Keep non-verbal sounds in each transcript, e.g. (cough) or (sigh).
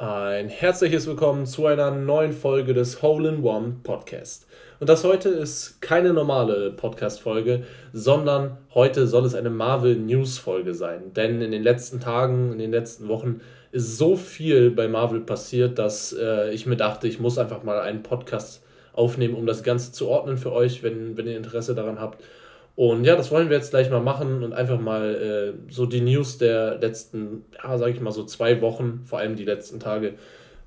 Ein herzliches Willkommen zu einer neuen Folge des Hole in One Podcast. Und das heute ist keine normale Podcast-Folge, sondern heute soll es eine Marvel News-Folge sein. Denn in den letzten Tagen, in den letzten Wochen ist so viel bei Marvel passiert, dass äh, ich mir dachte, ich muss einfach mal einen Podcast aufnehmen, um das Ganze zu ordnen für euch, wenn, wenn ihr Interesse daran habt. Und ja, das wollen wir jetzt gleich mal machen und einfach mal äh, so die News der letzten, ja, sag ich mal so zwei Wochen, vor allem die letzten Tage,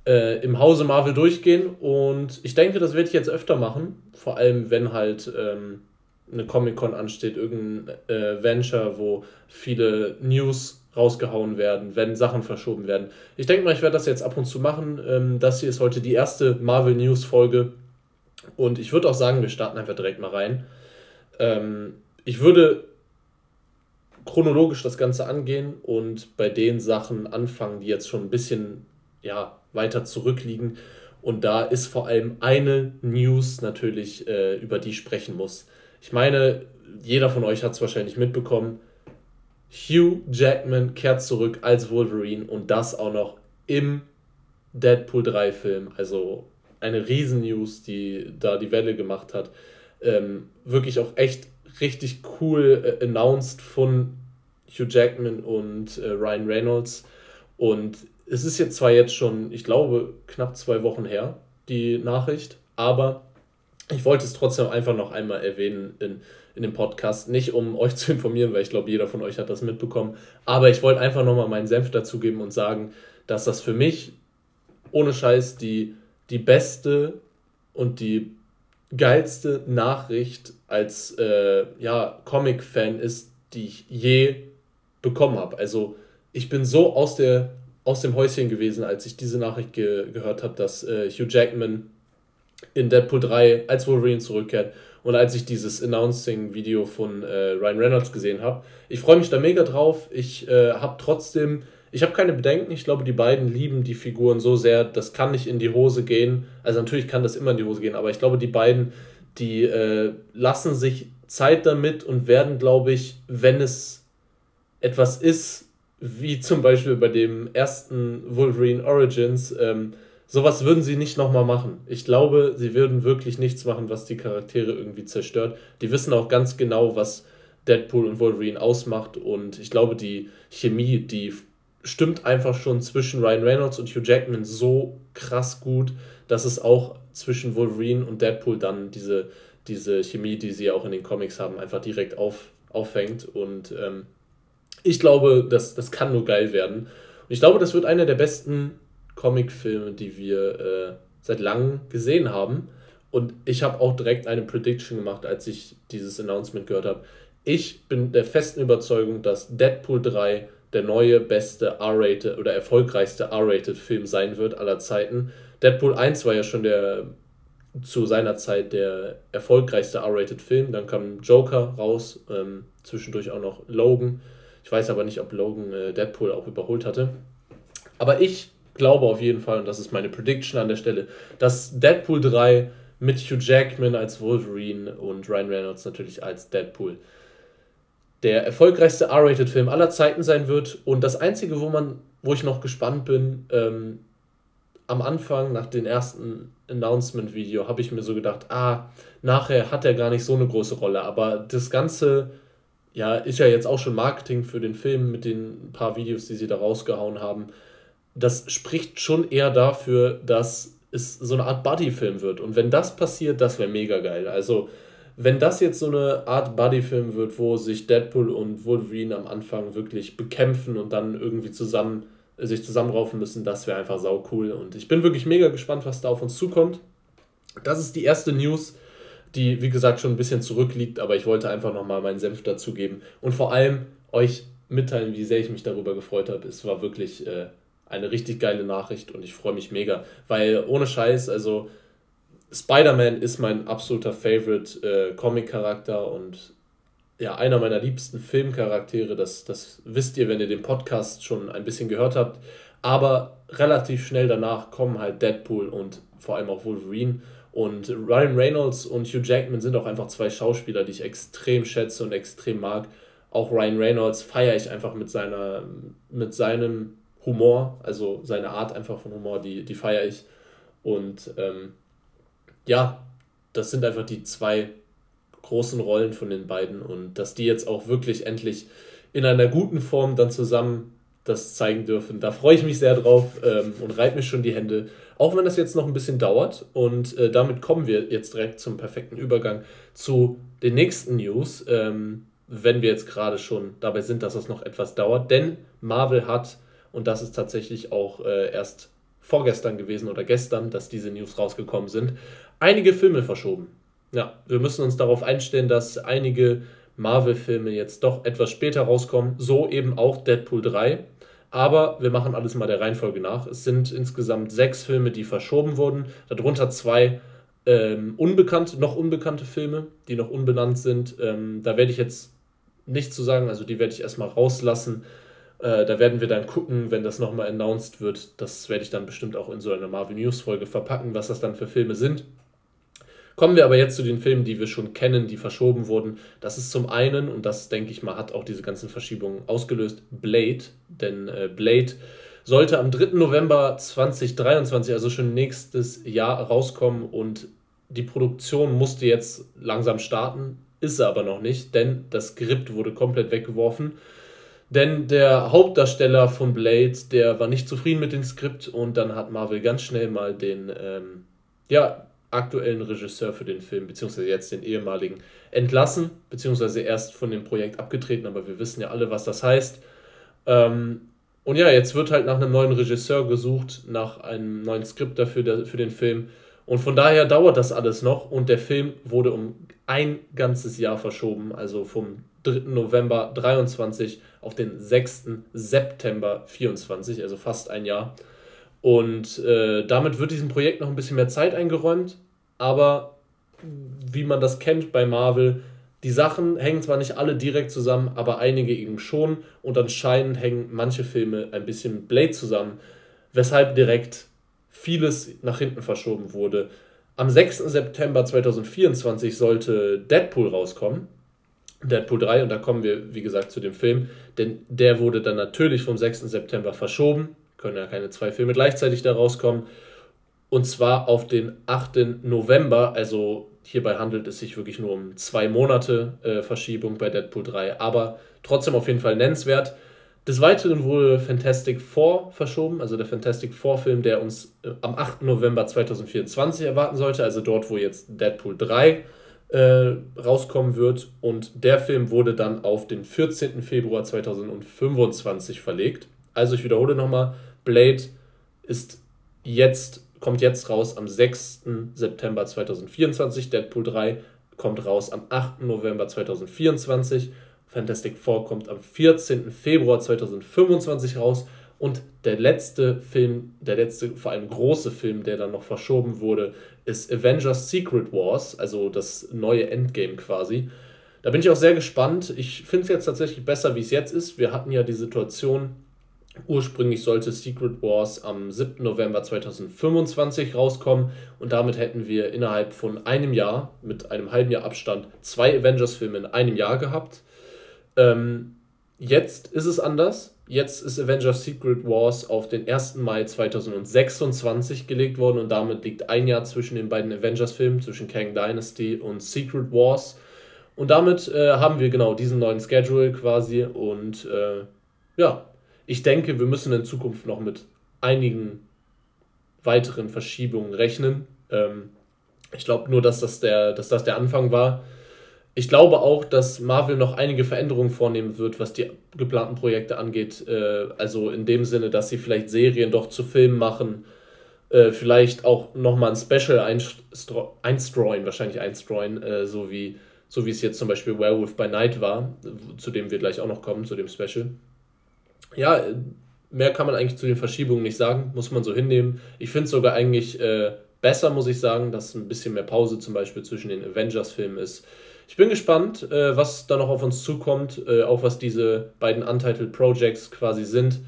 äh, im Hause Marvel durchgehen. Und ich denke, das werde ich jetzt öfter machen, vor allem wenn halt ähm, eine Comic-Con ansteht, irgendein äh, Venture, wo viele News rausgehauen werden, wenn Sachen verschoben werden. Ich denke mal, ich werde das jetzt ab und zu machen. Ähm, das hier ist heute die erste Marvel News Folge. Und ich würde auch sagen, wir starten einfach direkt mal rein. Ähm, ich würde chronologisch das Ganze angehen und bei den Sachen anfangen, die jetzt schon ein bisschen ja, weiter zurückliegen. Und da ist vor allem eine News natürlich, äh, über die ich sprechen muss. Ich meine, jeder von euch hat es wahrscheinlich mitbekommen. Hugh Jackman kehrt zurück als Wolverine und das auch noch im Deadpool 3 Film. Also eine Riesen-News, die da die Welle gemacht hat. Ähm, wirklich auch echt richtig cool äh, announced von Hugh Jackman und äh, Ryan Reynolds. Und es ist jetzt zwar jetzt schon, ich glaube, knapp zwei Wochen her, die Nachricht, aber ich wollte es trotzdem einfach noch einmal erwähnen in, in dem Podcast. Nicht um (laughs) euch zu informieren, weil ich glaube, jeder von euch hat das mitbekommen. Aber ich wollte einfach nochmal meinen Senf dazugeben und sagen, dass das für mich ohne Scheiß die, die beste und die geilste Nachricht als äh, ja, Comic-Fan ist, die ich je bekommen habe. Also ich bin so aus, der, aus dem Häuschen gewesen, als ich diese Nachricht ge gehört habe, dass äh, Hugh Jackman in Deadpool 3 als Wolverine zurückkehrt und als ich dieses Announcing-Video von äh, Ryan Reynolds gesehen habe. Ich freue mich da mega drauf. Ich äh, habe trotzdem ich habe keine Bedenken. Ich glaube, die beiden lieben die Figuren so sehr, das kann nicht in die Hose gehen. Also natürlich kann das immer in die Hose gehen, aber ich glaube, die beiden, die äh, lassen sich Zeit damit und werden, glaube ich, wenn es etwas ist, wie zum Beispiel bei dem ersten Wolverine Origins, ähm, sowas würden sie nicht nochmal machen. Ich glaube, sie würden wirklich nichts machen, was die Charaktere irgendwie zerstört. Die wissen auch ganz genau, was Deadpool und Wolverine ausmacht und ich glaube, die Chemie, die stimmt einfach schon zwischen Ryan Reynolds und Hugh Jackman so krass gut, dass es auch zwischen Wolverine und Deadpool dann diese, diese Chemie, die sie auch in den Comics haben, einfach direkt auf, auffängt. Und ähm, ich glaube, das, das kann nur geil werden. Und ich glaube, das wird einer der besten Comicfilme, die wir äh, seit langem gesehen haben. Und ich habe auch direkt eine Prediction gemacht, als ich dieses Announcement gehört habe. Ich bin der festen Überzeugung, dass Deadpool 3 der neue beste R-rated oder erfolgreichste R-rated Film sein wird aller Zeiten. Deadpool 1 war ja schon der zu seiner Zeit der erfolgreichste R-rated Film. Dann kam Joker raus, ähm, zwischendurch auch noch Logan. Ich weiß aber nicht, ob Logan äh, Deadpool auch überholt hatte. Aber ich glaube auf jeden Fall, und das ist meine Prediction an der Stelle, dass Deadpool 3 mit Hugh Jackman als Wolverine und Ryan Reynolds natürlich als Deadpool der erfolgreichste R-Rated-Film aller Zeiten sein wird. Und das Einzige, wo man, wo ich noch gespannt bin, ähm, am Anfang, nach dem ersten Announcement-Video, habe ich mir so gedacht, ah, nachher hat er gar nicht so eine große Rolle. Aber das Ganze, ja, ist ja jetzt auch schon Marketing für den Film mit den paar Videos, die sie da rausgehauen haben. Das spricht schon eher dafür, dass es so eine Art Buddy-Film wird. Und wenn das passiert, das wäre mega geil. Also, wenn das jetzt so eine Art Buddy-Film wird, wo sich Deadpool und Wolverine am Anfang wirklich bekämpfen und dann irgendwie zusammen äh, sich zusammenraufen müssen, das wäre einfach sau cool. Und ich bin wirklich mega gespannt, was da auf uns zukommt. Das ist die erste News, die, wie gesagt, schon ein bisschen zurückliegt, aber ich wollte einfach nochmal meinen Senf dazugeben und vor allem euch mitteilen, wie sehr ich mich darüber gefreut habe. Es war wirklich äh, eine richtig geile Nachricht und ich freue mich mega, weil ohne Scheiß, also Spider-Man ist mein absoluter Favorite äh, Comic-Charakter und ja, einer meiner liebsten Filmcharaktere. Das, das wisst ihr, wenn ihr den Podcast schon ein bisschen gehört habt. Aber relativ schnell danach kommen halt Deadpool und vor allem auch Wolverine. Und Ryan Reynolds und Hugh Jackman sind auch einfach zwei Schauspieler, die ich extrem schätze und extrem mag. Auch Ryan Reynolds feiere ich einfach mit, seiner, mit seinem Humor, also seine Art einfach von Humor, die, die feiere ich. Und ähm, ja, das sind einfach die zwei großen Rollen von den beiden und dass die jetzt auch wirklich endlich in einer guten Form dann zusammen das zeigen dürfen. Da freue ich mich sehr drauf ähm, und reibe mir schon die Hände. Auch wenn das jetzt noch ein bisschen dauert. Und äh, damit kommen wir jetzt direkt zum perfekten Übergang zu den nächsten News. Ähm, wenn wir jetzt gerade schon dabei sind, dass das noch etwas dauert. Denn Marvel hat, und das ist tatsächlich auch äh, erst vorgestern gewesen oder gestern, dass diese News rausgekommen sind, einige Filme verschoben. Ja, wir müssen uns darauf einstellen, dass einige Marvel-Filme jetzt doch etwas später rauskommen. So eben auch Deadpool 3. Aber wir machen alles mal der Reihenfolge nach. Es sind insgesamt sechs Filme, die verschoben wurden. Darunter zwei ähm, unbekannte, noch unbekannte Filme, die noch unbenannt sind. Ähm, da werde ich jetzt nichts zu sagen, also die werde ich erstmal rauslassen. Äh, da werden wir dann gucken, wenn das nochmal announced wird. Das werde ich dann bestimmt auch in so einer Marvel News Folge verpacken, was das dann für Filme sind. Kommen wir aber jetzt zu den Filmen, die wir schon kennen, die verschoben wurden. Das ist zum einen, und das denke ich mal, hat auch diese ganzen Verschiebungen ausgelöst, Blade. Denn äh, Blade sollte am 3. November 2023, also schon nächstes Jahr, rauskommen und die Produktion musste jetzt langsam starten, ist sie aber noch nicht, denn das Skript wurde komplett weggeworfen. Denn der Hauptdarsteller von Blade, der war nicht zufrieden mit dem Skript und dann hat Marvel ganz schnell mal den, ähm, ja, aktuellen Regisseur für den Film, beziehungsweise jetzt den ehemaligen, entlassen, beziehungsweise erst von dem Projekt abgetreten, aber wir wissen ja alle, was das heißt. Ähm, und ja, jetzt wird halt nach einem neuen Regisseur gesucht, nach einem neuen Skript dafür der, für den Film. Und von daher dauert das alles noch und der Film wurde um ein ganzes Jahr verschoben, also vom 3. November 23 auf den 6. September 24, also fast ein Jahr. Und äh, damit wird diesem Projekt noch ein bisschen mehr Zeit eingeräumt, aber wie man das kennt bei Marvel, die Sachen hängen zwar nicht alle direkt zusammen, aber einige eben schon und anscheinend hängen manche Filme ein bisschen mit Blade zusammen, weshalb direkt vieles nach hinten verschoben wurde. Am 6. September 2024 sollte Deadpool rauskommen. Deadpool 3 und da kommen wir, wie gesagt, zu dem Film, denn der wurde dann natürlich vom 6. September verschoben können ja keine zwei Filme gleichzeitig da rauskommen. Und zwar auf den 8. November, also hierbei handelt es sich wirklich nur um zwei Monate äh, Verschiebung bei Deadpool 3, aber trotzdem auf jeden Fall nennenswert. Des Weiteren wurde Fantastic Four verschoben, also der Fantastic Four Film, der uns äh, am 8. November 2024 erwarten sollte, also dort, wo jetzt Deadpool 3 äh, rauskommen wird. Und der Film wurde dann auf den 14. Februar 2025 verlegt. Also ich wiederhole nochmal, Blade ist jetzt, kommt jetzt raus am 6. September 2024. Deadpool 3 kommt raus am 8. November 2024. Fantastic Four kommt am 14. Februar 2025 raus. Und der letzte Film, der letzte, vor allem große Film, der dann noch verschoben wurde, ist Avengers Secret Wars, also das neue Endgame quasi. Da bin ich auch sehr gespannt. Ich finde es jetzt tatsächlich besser, wie es jetzt ist. Wir hatten ja die Situation, Ursprünglich sollte Secret Wars am 7. November 2025 rauskommen und damit hätten wir innerhalb von einem Jahr, mit einem halben Jahr Abstand, zwei Avengers-Filme in einem Jahr gehabt. Ähm, jetzt ist es anders. Jetzt ist Avengers Secret Wars auf den 1. Mai 2026 gelegt worden und damit liegt ein Jahr zwischen den beiden Avengers-Filmen, zwischen Kang Dynasty und Secret Wars. Und damit äh, haben wir genau diesen neuen Schedule quasi und äh, ja, ich denke, wir müssen in Zukunft noch mit einigen weiteren Verschiebungen rechnen. Ähm, ich glaube nur, dass das, der, dass das der Anfang war. Ich glaube auch, dass Marvel noch einige Veränderungen vornehmen wird, was die geplanten Projekte angeht. Äh, also in dem Sinne, dass sie vielleicht Serien doch zu Filmen machen, äh, vielleicht auch nochmal ein Special einstreuen, wahrscheinlich einstreuen, äh, so, wie, so wie es jetzt zum Beispiel Werewolf by Night war, zu dem wir gleich auch noch kommen, zu dem Special ja, mehr kann man eigentlich zu den Verschiebungen nicht sagen, muss man so hinnehmen. Ich finde es sogar eigentlich äh, besser, muss ich sagen, dass ein bisschen mehr Pause zum Beispiel zwischen den Avengers-Filmen ist. Ich bin gespannt, äh, was da noch auf uns zukommt, äh, auch was diese beiden Untitled Projects quasi sind.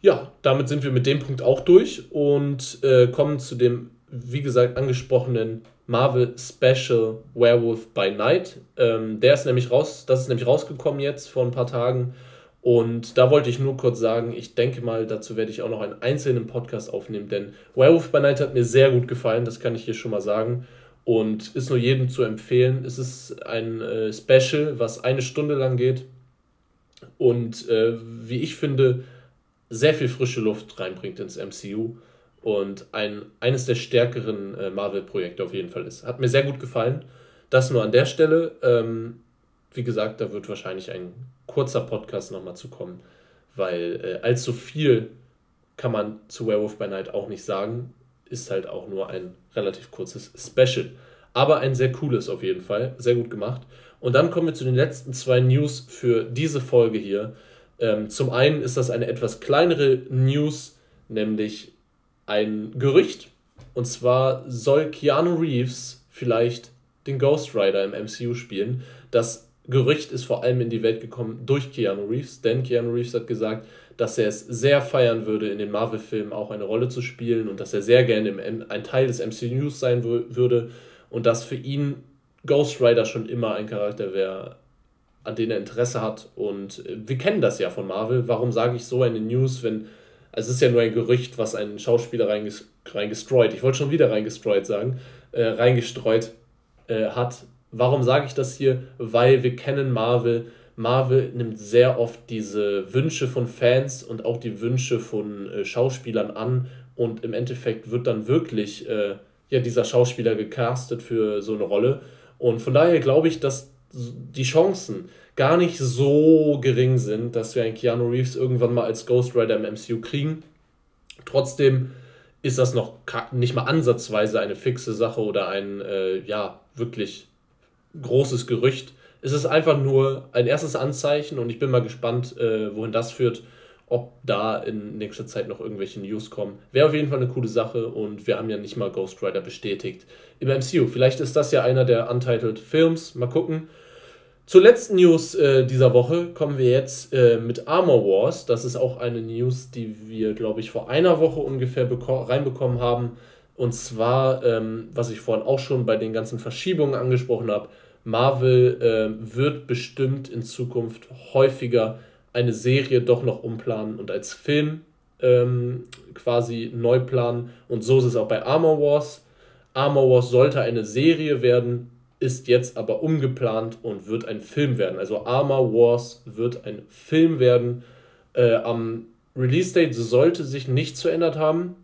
Ja, damit sind wir mit dem Punkt auch durch und äh, kommen zu dem, wie gesagt, angesprochenen Marvel Special Werewolf by Night. Ähm, der ist nämlich raus, das ist nämlich rausgekommen jetzt vor ein paar Tagen Und da wollte ich nur kurz sagen, ich denke mal, dazu werde ich auch noch einen einzelnen Podcast aufnehmen, denn Werewolf by Night hat mir sehr gut gefallen, das kann ich hier schon mal sagen. Und ist nur jedem zu empfehlen. Es ist ein äh, Special, was eine Stunde lang geht und äh, wie ich finde, sehr viel frische Luft reinbringt ins MCU und ein, eines der stärkeren äh, Marvel-Projekte auf jeden Fall ist. Hat mir sehr gut gefallen. Das nur an der Stelle. Ähm, wie gesagt, da wird wahrscheinlich ein kurzer Podcast nochmal zu kommen, weil äh, allzu viel kann man zu Werewolf by Night auch nicht sagen. Ist halt auch nur ein relativ kurzes Special. Aber ein sehr cooles auf jeden Fall. Sehr gut gemacht. Und dann kommen wir zu den letzten zwei News für diese Folge hier. Ähm, zum einen ist das eine etwas kleinere News, nämlich ein Gerücht. Und zwar soll Keanu Reeves vielleicht den Ghost Rider im MCU spielen. Das Gerücht ist vor allem in die Welt gekommen durch Keanu Reeves, denn Keanu Reeves hat gesagt, dass er es sehr feiern würde, in den Marvel-Filmen auch eine Rolle zu spielen und dass er sehr gerne ein Teil des MCUs sein würde und dass für ihn Ghost Rider schon immer ein Charakter wäre, an den er Interesse hat. Und äh, wir kennen das ja von Marvel. Warum sage ich so eine News, wenn. Also es ist ja nur ein Gerücht, was ein Schauspieler reinges reingestreut, ich wollte schon wieder reingestreut sagen, äh, reingestreut äh, hat. Warum sage ich das hier? Weil wir kennen Marvel. Marvel nimmt sehr oft diese Wünsche von Fans und auch die Wünsche von äh, Schauspielern an und im Endeffekt wird dann wirklich äh, ja, dieser Schauspieler gecastet für so eine Rolle. Und von daher glaube ich, dass die Chancen gar nicht so gering sind, dass wir einen Keanu Reeves irgendwann mal als Ghost Rider im MCU kriegen. Trotzdem ist das noch nicht mal ansatzweise eine fixe Sache oder ein äh, ja wirklich großes Gerücht. Es ist einfach nur ein erstes Anzeichen und ich bin mal gespannt, äh, wohin das führt ob da in nächster Zeit noch irgendwelche News kommen. Wäre auf jeden Fall eine coole Sache und wir haben ja nicht mal Ghost Rider bestätigt im MCU. Vielleicht ist das ja einer der Untitled Films. Mal gucken. Zur letzten News äh, dieser Woche kommen wir jetzt äh, mit Armor Wars. Das ist auch eine News, die wir, glaube ich, vor einer Woche ungefähr reinbekommen haben. Und zwar, ähm, was ich vorhin auch schon bei den ganzen Verschiebungen angesprochen habe, Marvel äh, wird bestimmt in Zukunft häufiger eine Serie doch noch umplanen und als Film ähm, quasi neu planen. Und so ist es auch bei Armor Wars. Armor Wars sollte eine Serie werden, ist jetzt aber umgeplant und wird ein Film werden. Also Armor Wars wird ein Film werden. Äh, am Release Date sollte sich nichts verändert haben.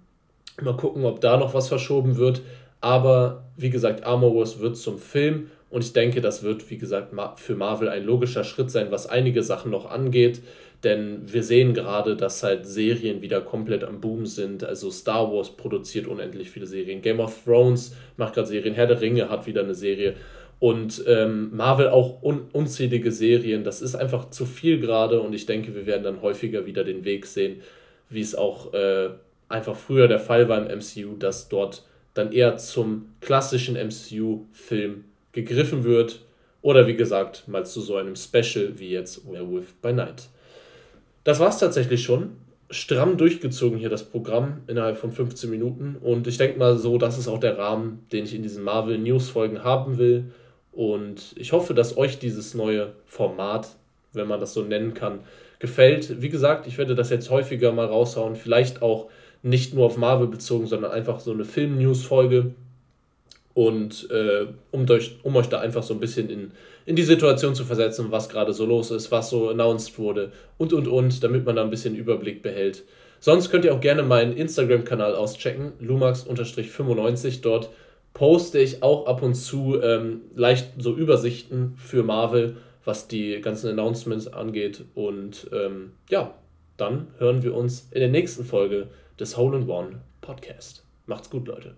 Mal gucken, ob da noch was verschoben wird. Aber wie gesagt, Armor Wars wird zum Film und ich denke, das wird, wie gesagt, für Marvel ein logischer Schritt sein, was einige Sachen noch angeht. Denn wir sehen gerade, dass halt Serien wieder komplett am Boom sind. Also Star Wars produziert unendlich viele Serien. Game of Thrones macht gerade Serien. Herr der Ringe hat wieder eine Serie. Und ähm, Marvel auch un unzählige Serien. Das ist einfach zu viel gerade. Und ich denke, wir werden dann häufiger wieder den Weg sehen, wie es auch äh, einfach früher der Fall war im MCU, dass dort dann eher zum klassischen MCU-Film gegriffen wird. Oder wie gesagt, mal zu so einem Special wie jetzt Werewolf by Night. Das war es tatsächlich schon. Stramm durchgezogen hier das Programm innerhalb von 15 Minuten. Und ich denke mal so, das ist auch der Rahmen, den ich in diesen Marvel News Folgen haben will. Und ich hoffe, dass euch dieses neue Format, wenn man das so nennen kann, gefällt. Wie gesagt, ich werde das jetzt häufiger mal raushauen. Vielleicht auch nicht nur auf Marvel bezogen, sondern einfach so eine Film-News-Folge und äh, um, euch, um euch da einfach so ein bisschen in, in die Situation zu versetzen, was gerade so los ist, was so announced wurde und und und, damit man da ein bisschen Überblick behält. Sonst könnt ihr auch gerne meinen Instagram-Kanal auschecken, lumax-95. Dort poste ich auch ab und zu ähm, leicht so Übersichten für Marvel, was die ganzen Announcements angeht. Und ähm, ja, dann hören wir uns in der nächsten Folge des Hole in One Podcast. Macht's gut, Leute.